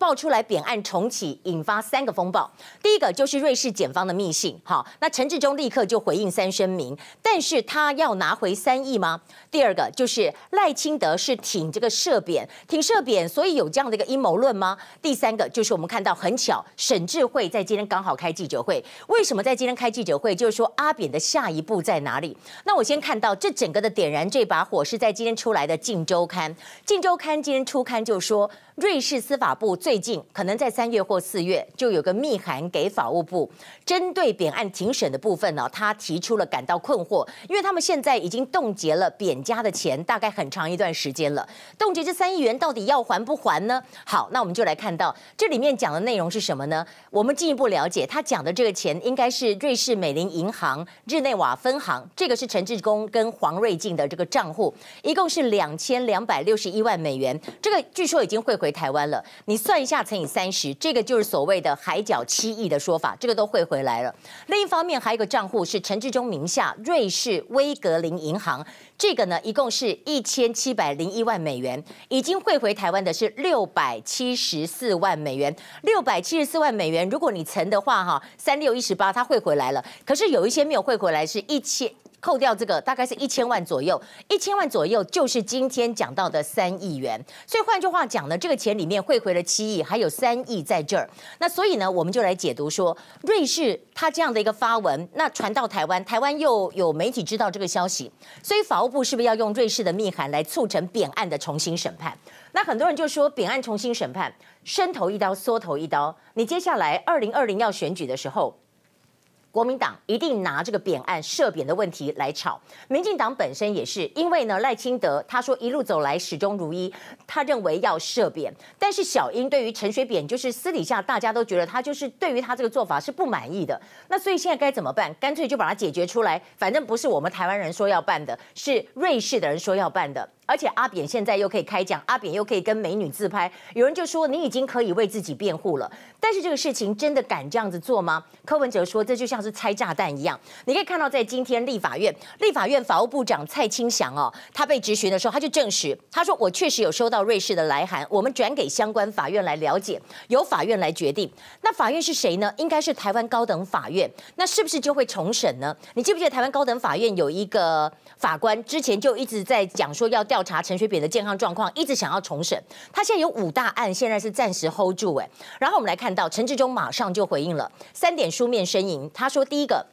爆出来扁案重启，引发三个风暴。第一个就是瑞士检方的密信，好，那陈志忠立刻就回应三声明，但是他要拿回三亿吗？第二个就是赖清德是挺这个涉扁，挺涉扁，所以有这样的一个阴谋论吗？第三个就是我们看到很巧，沈智慧在今天刚好开记者会，为什么在今天开记者会？就是说阿扁的下一步在哪里？那我先看到这整个的点燃这把火是在今天出来的《镜周刊》，《镜周刊》今天出刊就说。瑞士司法部最近可能在三月或四月就有个密函给法务部，针对扁案庭审的部分呢，他提出了感到困惑，因为他们现在已经冻结了扁家的钱，大概很长一段时间了。冻结这三亿元到底要还不还呢？好，那我们就来看到这里面讲的内容是什么呢？我们进一步了解，他讲的这个钱应该是瑞士美林银行日内瓦分行，这个是陈致中跟黄瑞晋的这个账户，一共是两千两百六十一万美元，这个据说已经汇回。台湾了，你算一下乘以三十，这个就是所谓的海角七亿的说法，这个都汇回来了。另一方面，还有一个账户是陈志忠名下瑞士威格林银行，这个呢一共是一千七百零一万美元，已经汇回台湾的是六百七十四万美元。六百七十四万美元，如果你乘的话，哈，三六一十八，它汇回来了。可是有一些没有汇回来，是一千。扣掉这个大概是一千万左右，一千万左右就是今天讲到的三亿元。所以换句话讲呢，这个钱里面汇回了七亿，还有三亿在这儿。那所以呢，我们就来解读说，瑞士他这样的一个发文，那传到台湾，台湾又有媒体知道这个消息，所以法务部是不是要用瑞士的密函来促成扁案的重新审判？那很多人就说，扁案重新审判，伸头一刀，缩头一刀。你接下来二零二零要选举的时候。国民党一定拿这个扁案涉扁的问题来炒，民进党本身也是，因为呢赖清德他说一路走来始终如一，他认为要涉扁，但是小英对于陈水扁就是私底下大家都觉得他就是对于他这个做法是不满意的，那所以现在该怎么办？干脆就把它解决出来，反正不是我们台湾人说要办的，是瑞士的人说要办的。而且阿扁现在又可以开讲，阿扁又可以跟美女自拍，有人就说你已经可以为自己辩护了。但是这个事情真的敢这样子做吗？柯文哲说这就像是拆炸弹一样。你可以看到，在今天立法院，立法院法务部长蔡清祥哦，他被质询的时候，他就证实，他说我确实有收到瑞士的来函，我们转给相关法院来了解，由法院来决定。那法院是谁呢？应该是台湾高等法院。那是不是就会重审呢？你记不记得台湾高等法院有一个法官之前就一直在讲说要调。调查陈水扁的健康状况，一直想要重审。他现在有五大案，现在是暂时 hold 住。哎，然后我们来看到陈志忠马上就回应了三点书面声明。他说，第一个，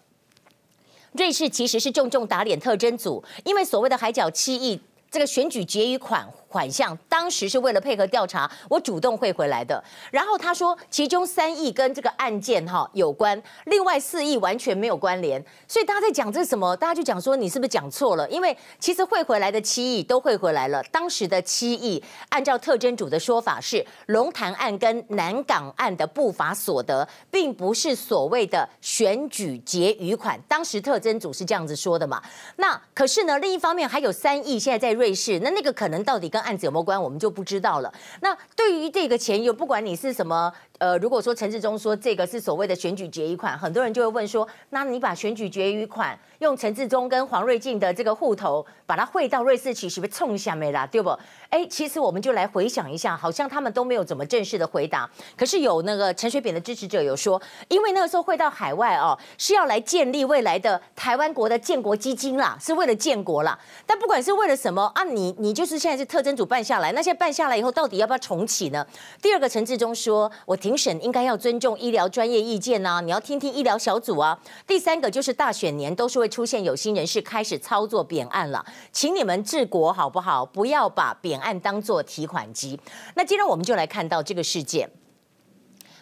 瑞士其实是重重打脸特征组，因为所谓的海角七亿这个选举结余款。款项当时是为了配合调查，我主动汇回来的。然后他说，其中三亿跟这个案件哈有关，另外四亿完全没有关联。所以大家在讲这是什么？大家就讲说你是不是讲错了？因为其实汇回来的七亿都汇回来了。当时的七亿，按照特侦组的说法是龙潭案跟南港案的不法所得，并不是所谓的选举结余款。当时特侦组是这样子说的嘛？那可是呢，另一方面还有三亿现在在瑞士，那那个可能到底跟案子有没有关，我们就不知道了。那对于这个钱，又不管你是什么。呃，如果说陈志忠说这个是所谓的选举结余款，很多人就会问说，那你把选举结余款用陈志忠跟黄瑞晋的这个户头把它汇到瑞士去，是不是冲下没啦？对不？哎，其实我们就来回想一下，好像他们都没有怎么正式的回答。可是有那个陈水扁的支持者有说，因为那个时候汇到海外哦，是要来建立未来的台湾国的建国基金啦，是为了建国啦。但不管是为了什么啊，你你就是现在是特侦组办下来，那现在办下来以后，到底要不要重启呢？第二个，陈志忠说，我庭。审应该要尊重医疗专业意见呐，你要听听医疗小组啊。第三个就是大选年都是会出现有心人士开始操作扁案了，请你们治国好不好？不要把扁案当作提款机。那今天我们就来看到这个事件，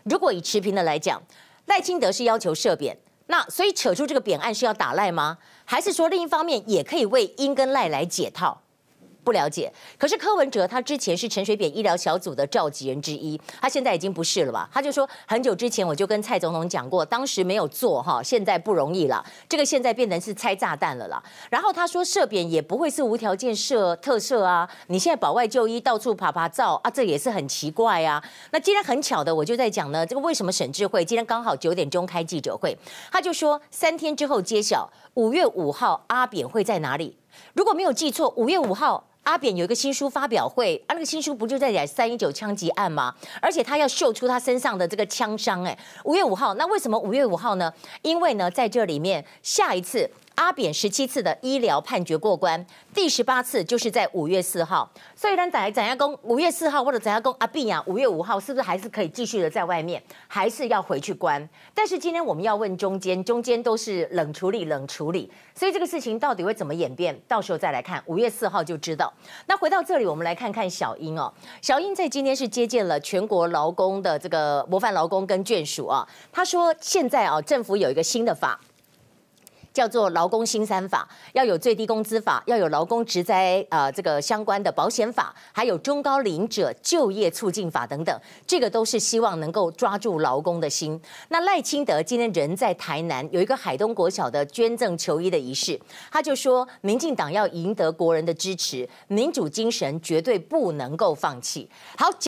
如果以持平的来讲，赖清德是要求涉扁，那所以扯出这个扁案是要打赖吗？还是说另一方面也可以为英跟赖来解套？不了解，可是柯文哲他之前是陈水扁医疗小组的召集人之一，他现在已经不是了吧？他就说很久之前我就跟蔡总统讲过，当时没有做哈，现在不容易了，这个现在变成是拆炸弹了啦。然后他说涉扁也不会是无条件设特赦啊，你现在保外就医到处爬爬照啊，这也是很奇怪啊。那今天很巧的，我就在讲呢，这个为什么沈智慧今天刚好九点钟开记者会，他就说三天之后揭晓，五月五号阿扁会在哪里？如果没有记错，五月五号。阿扁有一个新书发表会，啊，那个新书不就在讲三一九枪击案吗？而且他要秀出他身上的这个枪伤，哎，五月五号，那为什么五月五号呢？因为呢，在这里面下一次。阿扁十七次的医疗判决过关，第十八次就是在五月四号。所以呢，咱咱要讲五月四号或者咱要讲阿扁啊，五月五号是不是还是可以继续的在外面，还是要回去关？但是今天我们要问中间，中间都是冷处理，冷处理。所以这个事情到底会怎么演变？到时候再来看，五月四号就知道。那回到这里，我们来看看小英哦。小英在今天是接见了全国劳工的这个模范劳工跟眷属啊。他说现在啊，政府有一个新的法。叫做劳工新三法，要有最低工资法，要有劳工职灾呃这个相关的保险法，还有中高龄者就业促进法等等，这个都是希望能够抓住劳工的心。那赖清德今天人在台南，有一个海东国小的捐赠球衣的仪式，他就说，民进党要赢得国人的支持，民主精神绝对不能够放弃。好。